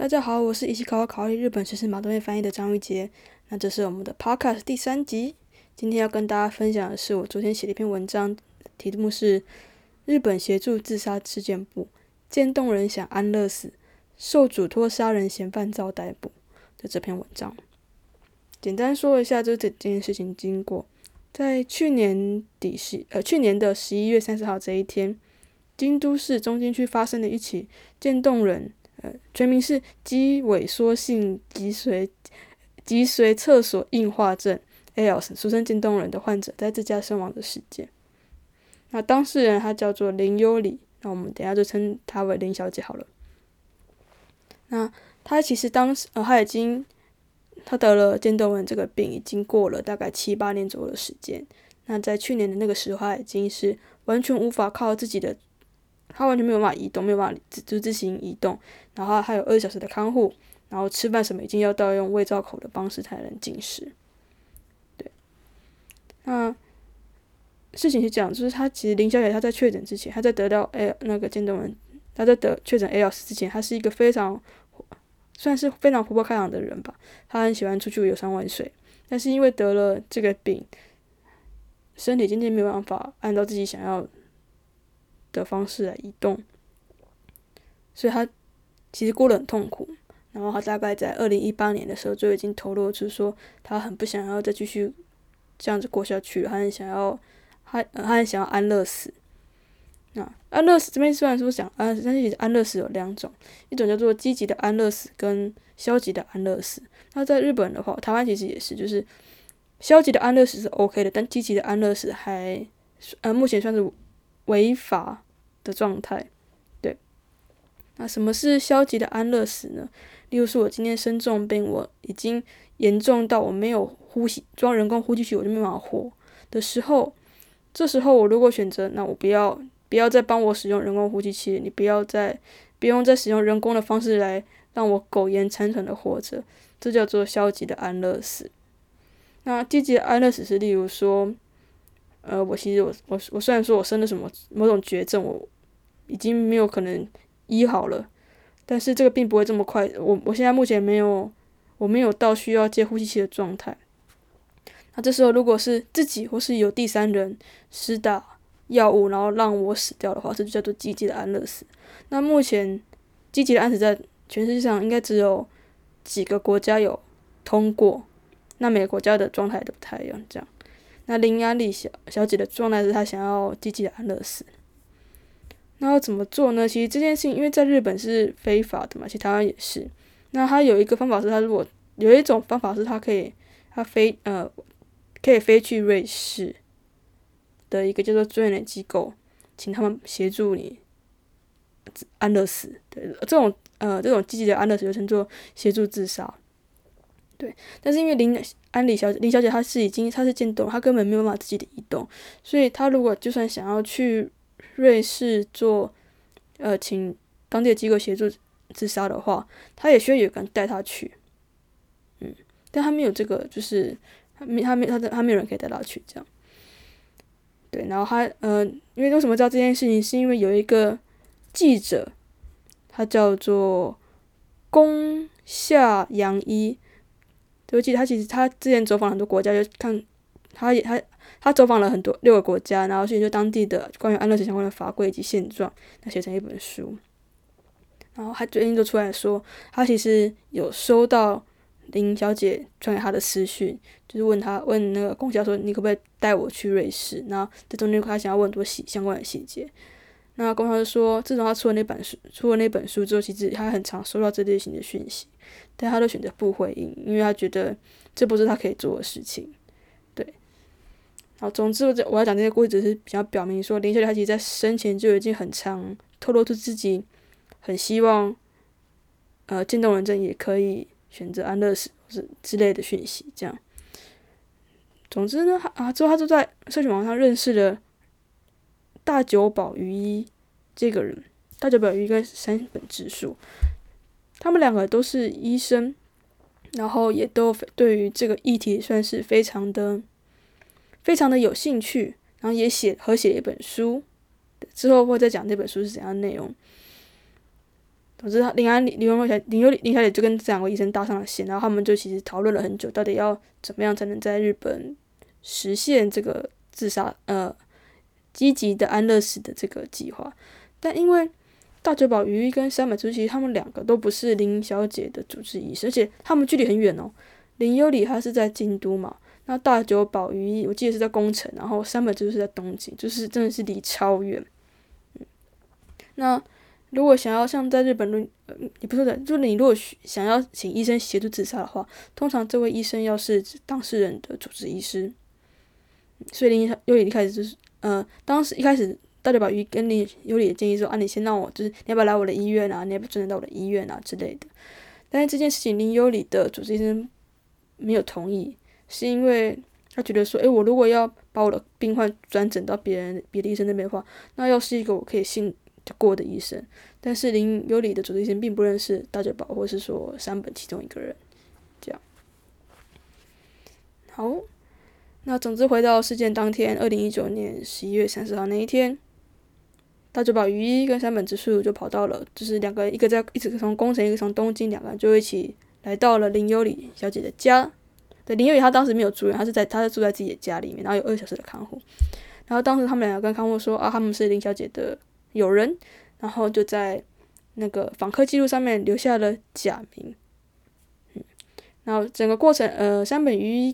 大家好，我是一起考考日本时事马东面翻译的张玉杰。那这是我们的 Podcast 第三集。今天要跟大家分享的是我昨天写的一篇文章，题目是《日本协助自杀事件簿，渐冻人想安乐死，受嘱托杀人嫌犯遭逮捕》的这篇文章。简单说一下就这整件事情经过。在去年底十呃去年的十一月三十号这一天，京都市中心区发生了一起渐冻人。呃，全名是肌萎缩性脊髓脊髓侧索硬化症 （ALS），俗称渐冻人的患者在自家身亡的事件。那当事人他叫做林优里，那我们等下就称她为林小姐好了。那她其实当时呃，她已经她得了渐冻人这个病，已经过了大概七八年左右的时间。那在去年的那个时候，她已经是完全无法靠自己的。他完全没有办法移动，没有办法自就自行移动，然后还有二十小时的看护，然后吃饭什么已经要到用胃造口的方式才能进食。对，那事情是这样，就是他其实林小姐她在确诊之前，她在得到 A 那个渐冻人，她在得确诊 A 老师之前，她是一个非常算是非常活泼开朗的人吧，她很喜欢出去游山玩水，但是因为得了这个病，身体渐渐没有办法按照自己想要。的方式来移动，所以他其实过得很痛苦。然后他大概在二零一八年的时候就已经透露出说，他很不想要再继续这样子过下去，他很想要，他他很想要安乐死。那安乐死这边虽然说想安，但是其实安乐死有两种，一种叫做积极的安乐死跟消极的安乐死。那在日本的话，台湾其实也是，就是消极的安乐死是 OK 的，但积极的安乐死还呃目前算是。违法的状态，对。那什么是消极的安乐死呢？例如说，我今天生重病，我已经严重到我没有呼吸装人工呼吸器，我就没办法活的时候，这时候我如果选择，那我不要不要再帮我使用人工呼吸器，你不要再不用再使用人工的方式来让我苟延残喘的活着，这叫做消极的安乐死。那积极的安乐死是，例如说。呃，我其实我我我虽然说我生了什么某种绝症，我已经没有可能医好了，但是这个并不会这么快。我我现在目前没有，我没有到需要接呼吸器的状态。那这时候如果是自己或是有第三人施打药物，然后让我死掉的话，这就叫做积极的安乐死。那目前积极的安死在全世界上应该只有几个国家有通过，那每个国家的状态都不太一样，这样。那林雅丽小小姐的状态是她想要积极的安乐死，那要怎么做呢？其实这件事情因为在日本是非法的嘛，其实台湾也是。那他有一个方法是，他如果有一种方法是，他可以他飞呃可以飞去瑞士的一个叫做专业的机构，请他们协助你安乐死。对，这种呃这种积极的安乐死就称作协助自杀。对，但是因为林安李小姐林小姐她是已经她是渐冻，她根本没有办法自己的移动，所以她如果就算想要去瑞士做，呃，请当地的机构协助自杀的话，她也需要有人带她去，嗯，但她没有这个，就是她没她没她的她没有人可以带她去这样，对，然后她呃，因为为什么知道这件事情，是因为有一个记者，他叫做宫下洋一。尤其他其实他之前走访很多国家，就看他也他他走访了很多六个国家，然后去研究当地的关于安乐死相关的法规以及现状，那写成一本书。然后他最近就出来说，他其实有收到林小姐传给他的私讯，就是问他问那个龚小说，你可不可以带我去瑞士？然后这中间他想要问多细相关的细节。那龚小就说，自从他出了那本书，出了那本书之后，其实他很常收到这类型的讯息。但他都选择不回应，因为他觉得这不是他可以做的事情，对。好，总之我我要讲这些故事，只是比较表明说，林小姐她其实在生前就已经很常透露出自己很希望，呃，渐冻人症也可以选择安乐死是之类的讯息，这样。总之呢，啊，之后他就在社群网上认识了大久保于一这个人，大久保于一跟山本直树。他们两个都是医生，然后也都对于这个议题算是非常的、非常的有兴趣，然后也写和写一本书，之后会再讲这本书是怎样的内容。总之，林安林永小林优林小姐就跟这两位医生搭上了线，然后他们就其实讨论了很久，到底要怎么样才能在日本实现这个自杀呃积极的安乐死的这个计划。但因为大久保鱼跟山本之其实他们两个都不是林小姐的主治医师，而且他们距离很远哦。林优里他是在京都嘛，那大久保鱼我记得是在宫城，然后山本就是在东京，就是真的是离超远。嗯，那。如果想要像在日本论，呃，也不是的，就是你如果想要请医生协助自杀的话，通常这位医生要是当事人的主治医师。所以林优里一开始就是，呃，当时一开始大家把鱼跟林优里建议说，啊，你先让我，就是你要不要来我的医院啊？你要不要转诊到我的医院啊之类的。但是这件事情林优理的主治医生没有同意，是因为他觉得说，诶，我如果要把我的病患转诊到别人别的医生那边的话，那要是一个我可以信得。过的医生，但是林有理的主治医生并不认识大嘴巴，或是说山本其中一个人，这样。好，那总之回到事件当天，二零一九年十一月三十号那一天，大久保鱼一跟山本直树就跑到了，就是两个一个在一直从宫城，一个从东京，两个人就一起来到了林有里小姐的家。对，林有里她当时没有住院，她是在她是住在自己的家里面，然后有二小时的看护。然后当时他们两个跟看护说啊，他们是林小姐的。友人，然后就在那个访客记录上面留下了假名，嗯，然后整个过程，呃，山本鱼，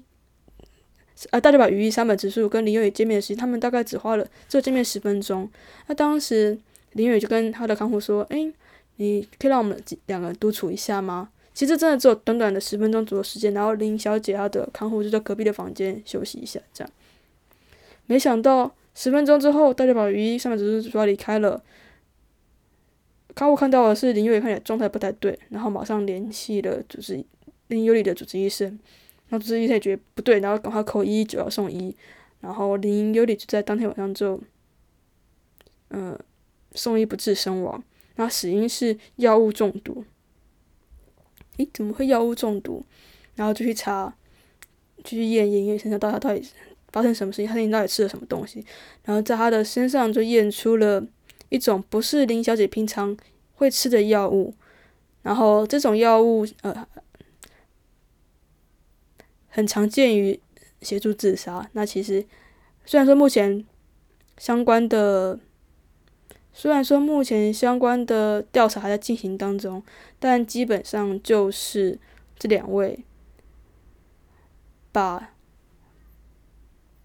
呃，大家把鱼山本直树跟林伟见面的时间，他们大概只花了只有见面十分钟。那当时林伟就跟他的看护说：“哎，你可以让我们两个独处一下吗？”其实真的只有短短的十分钟左右时间。然后林小姐她的看护就在隔壁的房间休息一下，这样。没想到。十分钟之后，大家把鱼上面只是说离开了。看护看到的是林优里看起来状态不太对，然后马上联系了主治林优里的主治医生。然后主治医生也觉得不对，然后赶快扣一一九要送医。然后林尤里就在当天晚上就，嗯，送医不治身亡。那死因是药物中毒。诶，怎么会药物中毒？然后就去查，就去验验验身上到他到底。发生什么事情？他到底吃了什么东西？然后在他的身上就验出了一种不是林小姐平常会吃的药物。然后这种药物呃很常见于协助自杀。那其实虽然说目前相关的虽然说目前相关的调查还在进行当中，但基本上就是这两位把。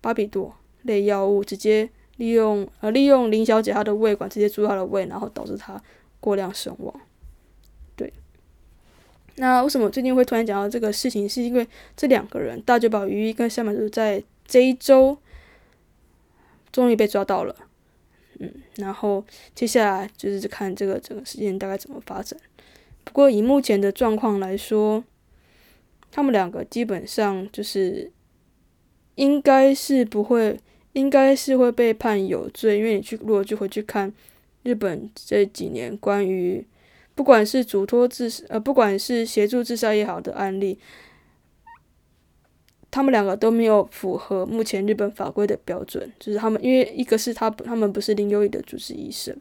巴比妥类药物直接利用呃利用林小姐她的胃管直接注入她的胃，然后导致她过量身亡。对，那为什么最近会突然讲到这个事情？是因为这两个人大久保鱼一跟夏满珠在这一周终于被抓到了。嗯，然后接下来就是看这个整个事件大概怎么发展。不过以目前的状况来说，他们两个基本上就是。应该是不会，应该是会被判有罪，因为你去如果就回去看日本这几年关于不管是嘱托自呃不管是协助自杀也好的案例，他们两个都没有符合目前日本法规的标准，就是他们因为一个是他他们不是林优里的主治医生，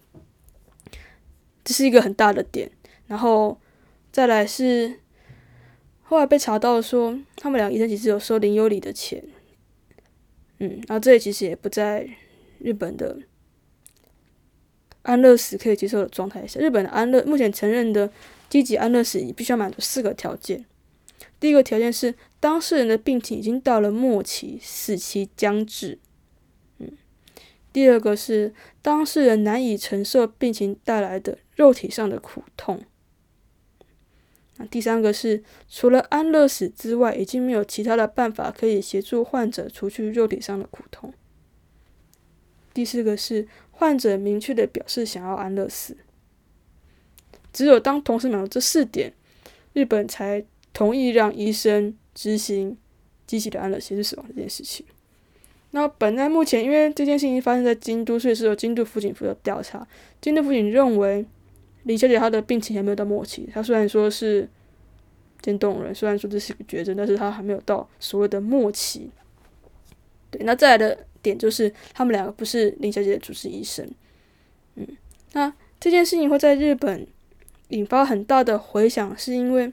这是一个很大的点，然后再来是后来被查到说他们两个医生其实有收林优里的钱。嗯，然后这里其实也不在日本的安乐死可以接受的状态下。日本的安乐目前承认的积极安乐死，你必须要满足四个条件。第一个条件是当事人的病情已经到了末期，死期将至。嗯，第二个是当事人难以承受病情带来的肉体上的苦痛。那第三个是，除了安乐死之外，已经没有其他的办法可以协助患者除去肉体上的苦痛。第四个是，患者明确的表示想要安乐死。只有当同时满足这四点，日本才同意让医生执行机器的安乐协助死亡这件事情。那本来目前，因为这件事情发生在京都，所以是由京都府警负责调查。京都府警认为。李小姐她的病情还没有到末期，她虽然说是渐冻人，虽然说这是个绝症，但是她还没有到所谓的末期。对，那再来的点就是他们两个不是林小姐的主治医生，嗯，那这件事情会在日本引发很大的回响，是因为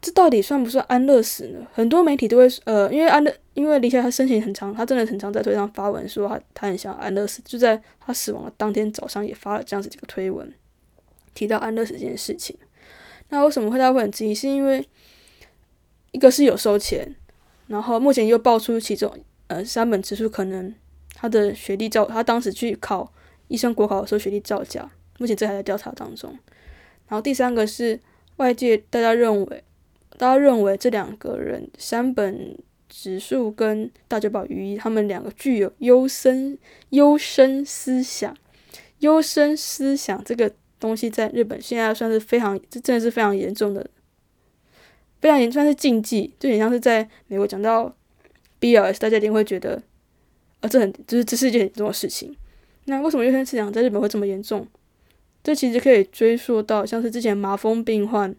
这到底算不算安乐死呢？很多媒体都会呃，因为安乐，因为林小姐她申请很长，她真的很长，在推上发文说她她很想安乐死，就在她死亡的当天早上也发了这样子几个推文，提到安乐死这件事情。那为什么会大家会很质疑？是因为一个是有收钱，然后目前又爆出其中呃三本直树可能他的学历造，他当时去考医生国考的时候学历造假，目前这还在调查当中。然后第三个是外界大家认为，大家认为这两个人山本直树跟大久保于一他们两个具有优生优生思想，优生思想这个。东西在日本现在算是非常，这真的是非常严重的，非常严算是禁忌，就很像是在美国讲到大家一定会觉得，呃，这很就是这是一件很严重的事情。那为什么优先思想在日本会这么严重？这其实可以追溯到像是之前麻风病患，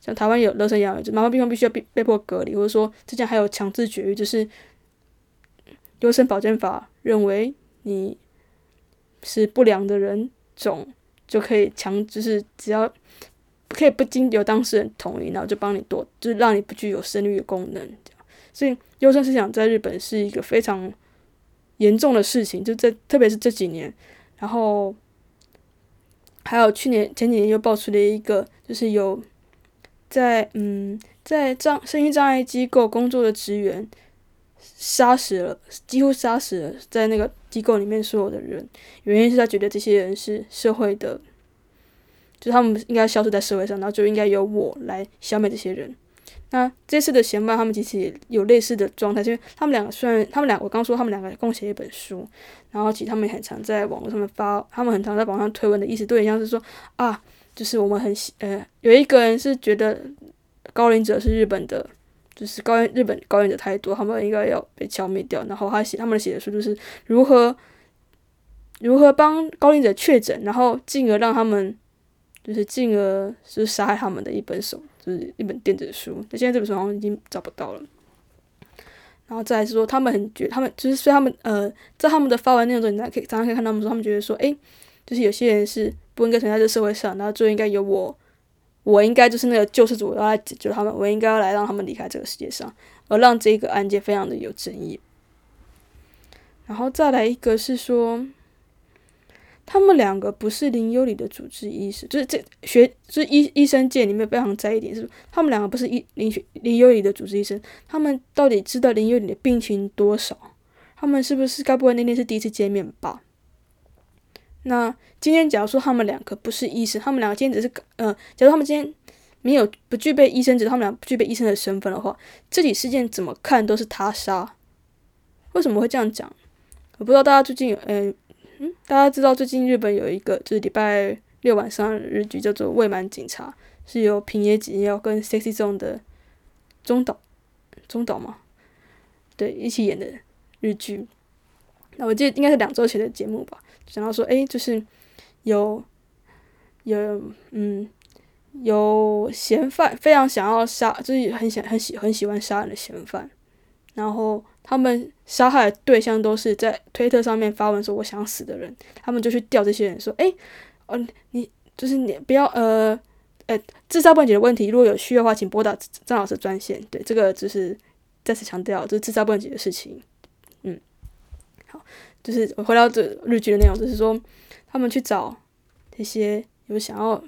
像台湾有乐生养就麻风病患必须要被被迫隔离，或者说之前还有强制绝育，就是优生保健法认为你是不良的人种。就可以强，就是只要可以不经由当事人同意，然后就帮你夺，就是让你不具有生育功能。所以优生思想在日本是一个非常严重的事情，就在特别是这几年，然后还有去年前几年又爆出了一个，就是有在嗯在障身心障碍机构工作的职员。杀死了，几乎杀死了在那个机构里面所有的人，原因是他觉得这些人是社会的，就他们应该消失在社会上，然后就应该由我来消灭这些人。那这次的嫌犯他们其实也有类似的状态，因为他们两个虽然他们两，我刚说他们两个共写一本书，然后其实他们也很常在网络上面发，他们很常在网上推文的意思，都很像是说啊，就是我们很喜呃，有一个人是觉得高龄者是日本的。就是高日本高原者太多，他们应该要被消灭掉。然后他写他们写的书就是如何如何帮高龄者确诊，然后进而让他们就是进而是杀害他们的一本手，就是一本电子书。那现在这本书好像已经找不到了。然后再来是说，他们很觉他们就是所以他们呃，在他们的发文内容中，你可以常常可以看他们说，他们觉得说，诶，就是有些人是不应该存在这社会上，然后就应该由我。我应该就是那个救世主，要来解救他们。我应该要来让他们离开这个世界上，而让这个案件非常的有争议。然后再来一个是说，他们两个不是林优里的主治医师，就是这学就是医医生界里面非常在意点是，他们两个不是医林林优里的主治医生，他们到底知道林优里的病情多少？他们是不是该不会那天是第一次见面吧？那今天假如说他们两个不是医生，他们两个今天只是呃，假如他们今天没有不具备医生只是，他们俩不具备医生的身份的话，这起事件怎么看都是他杀。为什么会这样讲？我不知道大家最近有，嗯嗯，大家知道最近日本有一个就是礼拜六晚上日剧叫做《未满警察》，是由平野锦要跟 Sexy Zone 的中岛中岛吗？对，一起演的日剧。那我记得应该是两周前的节目吧。想到说，哎，就是有有嗯有嫌犯非常想要杀，就是很想很喜很喜欢杀人的嫌犯，然后他们杀害的对象都是在推特上面发文说我想死的人，他们就去调这些人说，哎，嗯你就是你不要呃呃自杀不能解决问题，如果有需要的话，请拨打张老师专线。对，这个就是再次强调，这是自杀不能解决的事情。嗯，好。就是回到这日剧的内容，就是说他们去找这些有想要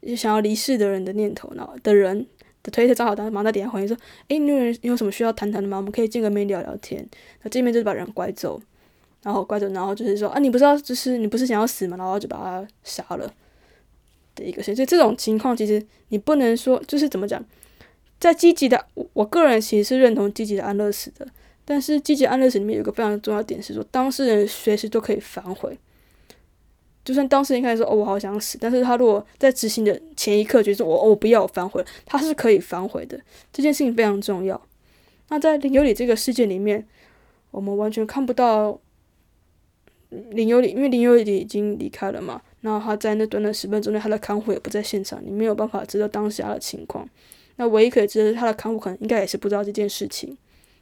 有想要离世的人的念头，然后的人的推特账号，当时忙在底下回应说：“诶，你有人有什么需要谈谈的吗？我们可以见个面聊聊天。”那见面就是把人拐走，然后拐走，然后就是说：“啊，你不知道，就是你不是想要死吗？”然后就把他杀了的一个事。所以这种情况其实你不能说，就是怎么讲，在积极的，我个人其实是认同积极的安乐死的。但是积极安乐死里面有个非常重要的点是说，当事人随时都可以反悔。就算当事人一开始说“哦，我好想死”，但是他如果在执行的前一刻觉得“我我不要我反悔”，他是可以反悔的。这件事情非常重要。那在林有里这个事件里面，我们完全看不到林有里，因为林有里已经离开了嘛。那他在那短短十分钟内，他的看护也不在现场，你没有办法知道当下的情况。那唯一可以知道他的看护可能应该也是不知道这件事情。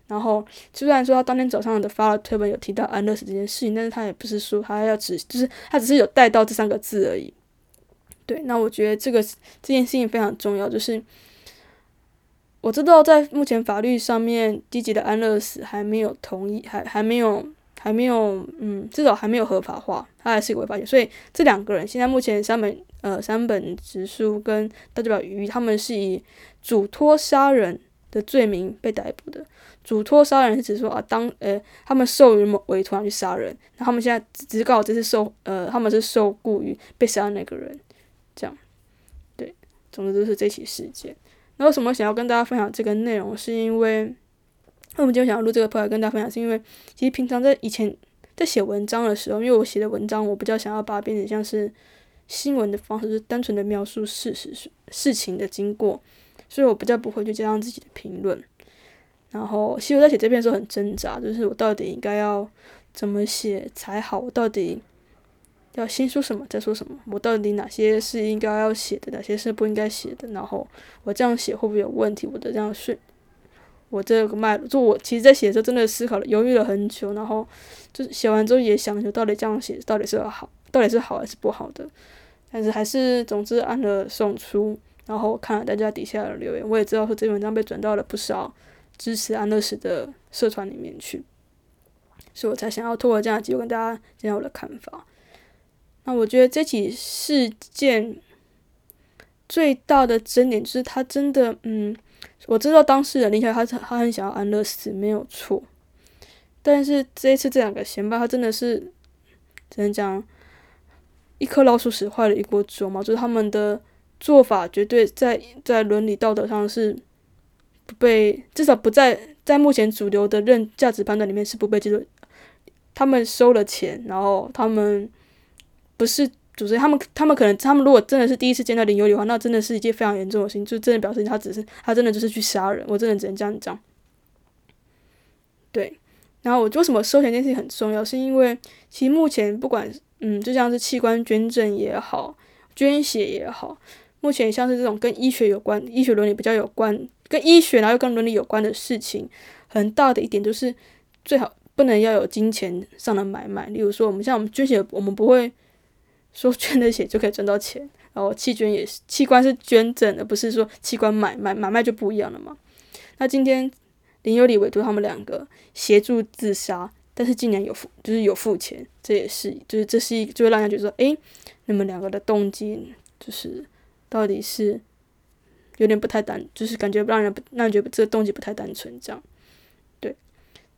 然后虽然说他当天早上的发了推文有提到安乐死这件事情，但是他也不是说他要只就是他只是有带到这三个字而已。对，那我觉得这个这件事情非常重要，就是我知道在目前法律上面，积极的安乐死还没有同意，还还没有。还没有，嗯，至少还没有合法化，它还是一个违法所以这两个人现在目前三本，呃，三本直树跟大代表鱼，他们是以嘱托杀人的罪名被逮捕的。嘱托杀人是指说啊，当呃他们受于某委托去杀人，那他们现在只是刚好这次受，呃，他们是受雇于被杀的那个人，这样，对，总之就是这起事件。那为什么想要跟大家分享这个内容？是因为。那我们今天想要录这个 p o 跟大家分享，是因为其实平常在以前在写文章的时候，因为我写的文章我比较想要把它变成像是新闻的方式，就是单纯的描述事实事情的经过，所以我比较不会去加上自己的评论。然后其实我在写这篇的时候很挣扎，就是我到底应该要怎么写才好？我到底要先说什么再说什么？我到底哪些是应该要写的，哪些是不应该写的？然后我这样写会不会有问题？我的这样顺。我这个脉络，就我其实，在写的时候真的思考了、犹豫了很久，然后就写完之后也想，就到底这样写到底是好，到底是好还是不好的，但是还是总之按了送出，然后看了大家底下的留言，我也知道说这篇文章被转到了不少支持安乐死的社团里面去，所以我才想要透过这样的机会跟大家讲讲我的看法。那我觉得这起事件最大的争点就是他真的，嗯。我知道当事人林小他他很想要安乐死，没有错。但是这一次这两个嫌犯，他真的是只能讲一颗老鼠屎坏了一锅粥嘛，就是他们的做法绝对在在伦理道德上是不被，至少不在在目前主流的认价值判断里面是不被接受。他们收了钱，然后他们不是。主持人他们，他们可能，他们如果真的是第一次见到林有理的话，那真的是一件非常严重的事情，就真的表示他只是，他真的就是去杀人，我真的只能这样讲。对，然后我为什么收钱这件事情很重要，是因为其实目前不管，嗯，就像是器官捐赠也好，捐血也好，目前像是这种跟医学有关、医学伦理比较有关、跟医学然后又跟伦理有关的事情，很大的一点就是最好不能要有金钱上的买卖，例如说我们像我们捐血，我们不会。说捐的血就可以赚到钱，然后器捐也是器官是捐赠的，不是说器官买卖买卖就不一样了嘛。那今天林有理委托他们两个协助自杀，但是竟然有付就是有付钱，这也是就是这是一就会让人觉得说，诶，你们两个的动机就是到底是有点不太单，就是感觉让人不让人觉得这个动机不太单纯这样。对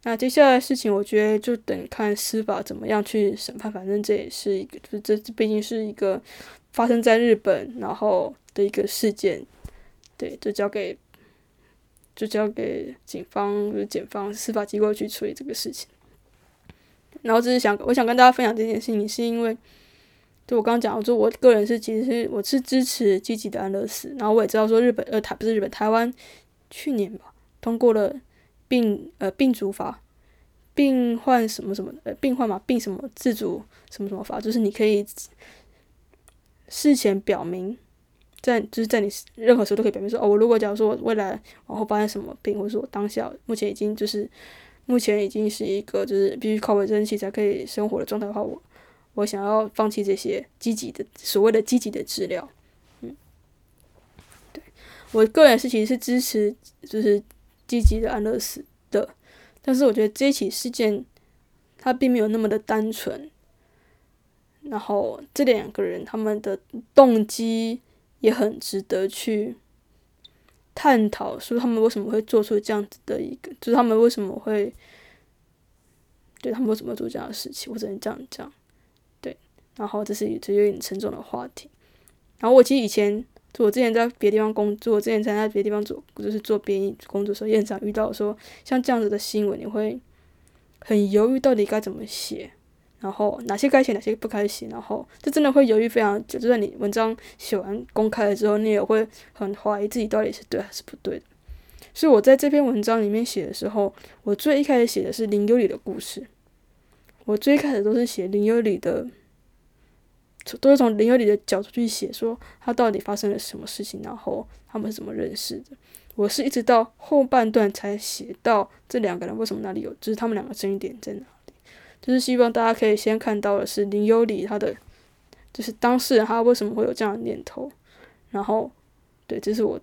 那接下来事情，我觉得就等看司法怎么样去审判。反正这也是一个，这这毕竟是一个发生在日本然后的一个事件，对，就交给就交给警方、就是检方、司法机构去处理这个事情。然后只是想，我想跟大家分享这件事情，是因为就我刚刚讲，我说我个人是其实是我是支持积极的安乐死。然后我也知道说日本呃台不是日本台湾去年吧通过了。病呃病主法，病患什么什么呃病患嘛病什么自主什么什么法，就是你可以事前表明，在就是在你任何时候都可以表明说哦，我如果假如说我未来往后发生什么病，或者说我当下目前已经就是目前已经是一个就是必须靠维生器才可以生活的状态的话，我我想要放弃这些积极的所谓的积极的治疗，嗯，对我个人是其实是支持就是。积极的安乐死的，但是我觉得这起事件，它并没有那么的单纯。然后这两个人他们的动机也很值得去探讨，说他们为什么会做出这样子的一个，就是他们为什么会，对他们为什么做这样的事情，我只能这样讲。然后这是这有点沉重的话题。然后我其实以前。就我之前在别的地方工作，之前在别的地方做，就是做编译工作的时候，也常遇到说像这样子的新闻，你会很犹豫到底该怎么写，然后哪些该写，哪些不该写，然后这真的会犹豫非常久。就算你文章写完公开了之后，你也会很怀疑自己到底是对还是不对的。所以我在这篇文章里面写的时候，我最一开始写的是林优里的故事，我最开始都是写林优里的。都是从林有理的角度去写，说他到底发生了什么事情，然后他们是怎么认识的。我是一直到后半段才写到这两个人为什么那里有，就是他们两个争议点在哪里，就是希望大家可以先看到的是林优里他的，就是当事人他为什么会有这样的念头，然后，对，这是我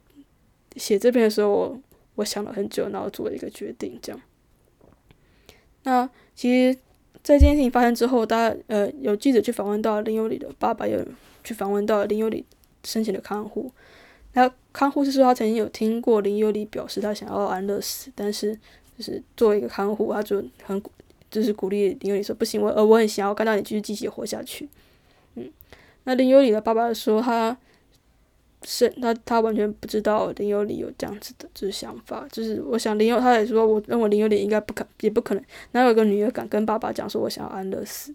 写这篇的时候我我想了很久，然后做了一个决定，这样。那其实，在这件事情发生之后，大家呃有记者去访问到林优里的爸爸，有去访问到林优里生前的看护。那看护是说他曾经有听过林优里表示他想要安乐死，但是就是作为一个看护，他就很就是鼓励林优里说不行，我呃我很想要看到你继续继续活下去。嗯，那林优里的爸爸说他是他他完全不知道林优里有这样子的就是想法，就是我想林有他也说我认为林优里应该不可也不可能哪有个女儿敢跟爸爸讲说我想要安乐死。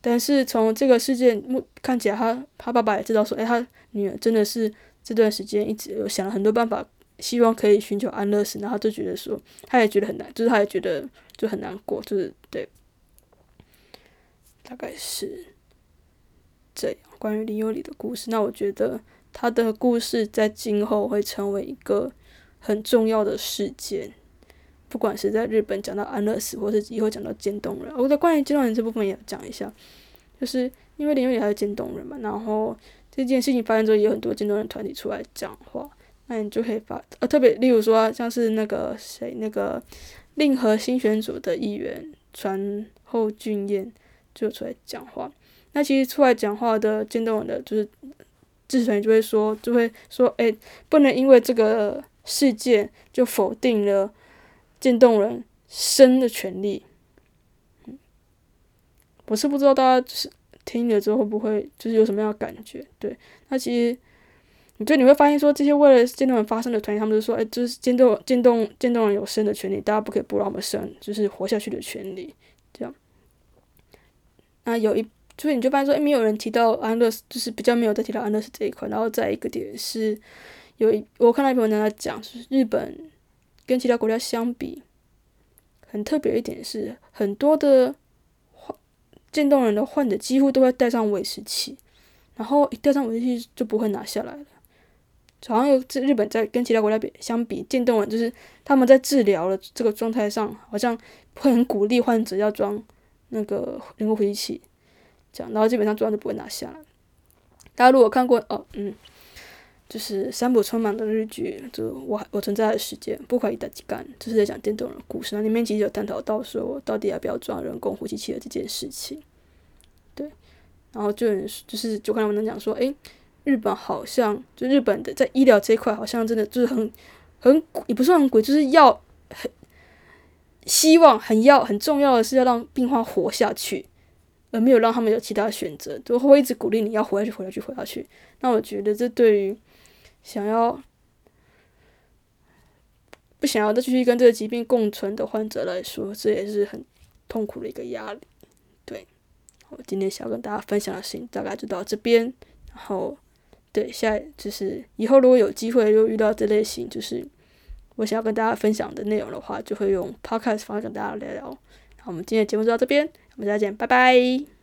但是从这个事件目看起来，他他爸爸也知道说，哎，他女儿真的是。这段时间一直有想了很多办法，希望可以寻求安乐死，然后就觉得说，他也觉得很难，就是他也觉得就很难过，就是对，大概是这样。关于林有礼的故事，那我觉得他的故事在今后会成为一个很重要的事件，不管是在日本讲到安乐死，或是以后讲到渐冻人。我在关于渐冻人这部分也讲一下，就是因为林有里还是渐冻人嘛，然后。这件事情发生之后，也有很多渐冻人团体出来讲话，那你就可以发呃，特别例如说，像是那个谁，那个令和新选组的议员传后俊彦就出来讲话。那其实出来讲话的渐冻人的就是支持人就会说，就会说，哎，不能因为这个事件就否定了渐冻人生的权利。嗯，我是不知道大家就是。听了之后会不会就是有什么样的感觉？对，那其实，你就你会发现说，这些为了渐冻人发生的团体，他们就说，哎，就是渐冻渐冻渐冻人有生的权利，大家不可以剥夺我们生，就是活下去的权利，这样。那有一，就是你就发现说，哎，没有人提到安乐死，就是比较没有再提到安乐死这一块。然后再一个点是，有一我看到一篇文章在讲，就是日本跟其他国家相比，很特别一点是很多的患。渐冻人的患者几乎都会带上维持器，然后一带上维持器就不会拿下来了。好像有这日本在跟其他国家比相比，渐冻人就是他们在治疗的这个状态上，好像会很鼓励患者要装那个人工呼吸器，这样，然后基本上装就不会拿下来。大家如果看过哦，嗯。就是三部充满的日剧，就我我存在的时间不可以的几干，就是在讲电动人故事。那里面其实有探讨到说，到底要不要装人工呼吸器的这件事情。对，然后就就是就看到文章讲说，诶，日本好像就日本的在医疗这一块，好像真的就是很很也不算很鬼，就是要很希望很要很重要的是要让病患活下去，而没有让他们有其他选择，就会一直鼓励你要活下去，活下去，活下去。那我觉得这对于想要不想要再继续跟这个疾病共存的患者来说，这也是很痛苦的一个压力。对，我今天想要跟大家分享的事情大概就到这边。然后，对，下就是以后如果有机会又遇到这类型，就是我想要跟大家分享的内容的话，就会用 podcast 方式跟大家聊聊。好，我们今天的节目就到这边，我们再见，拜拜。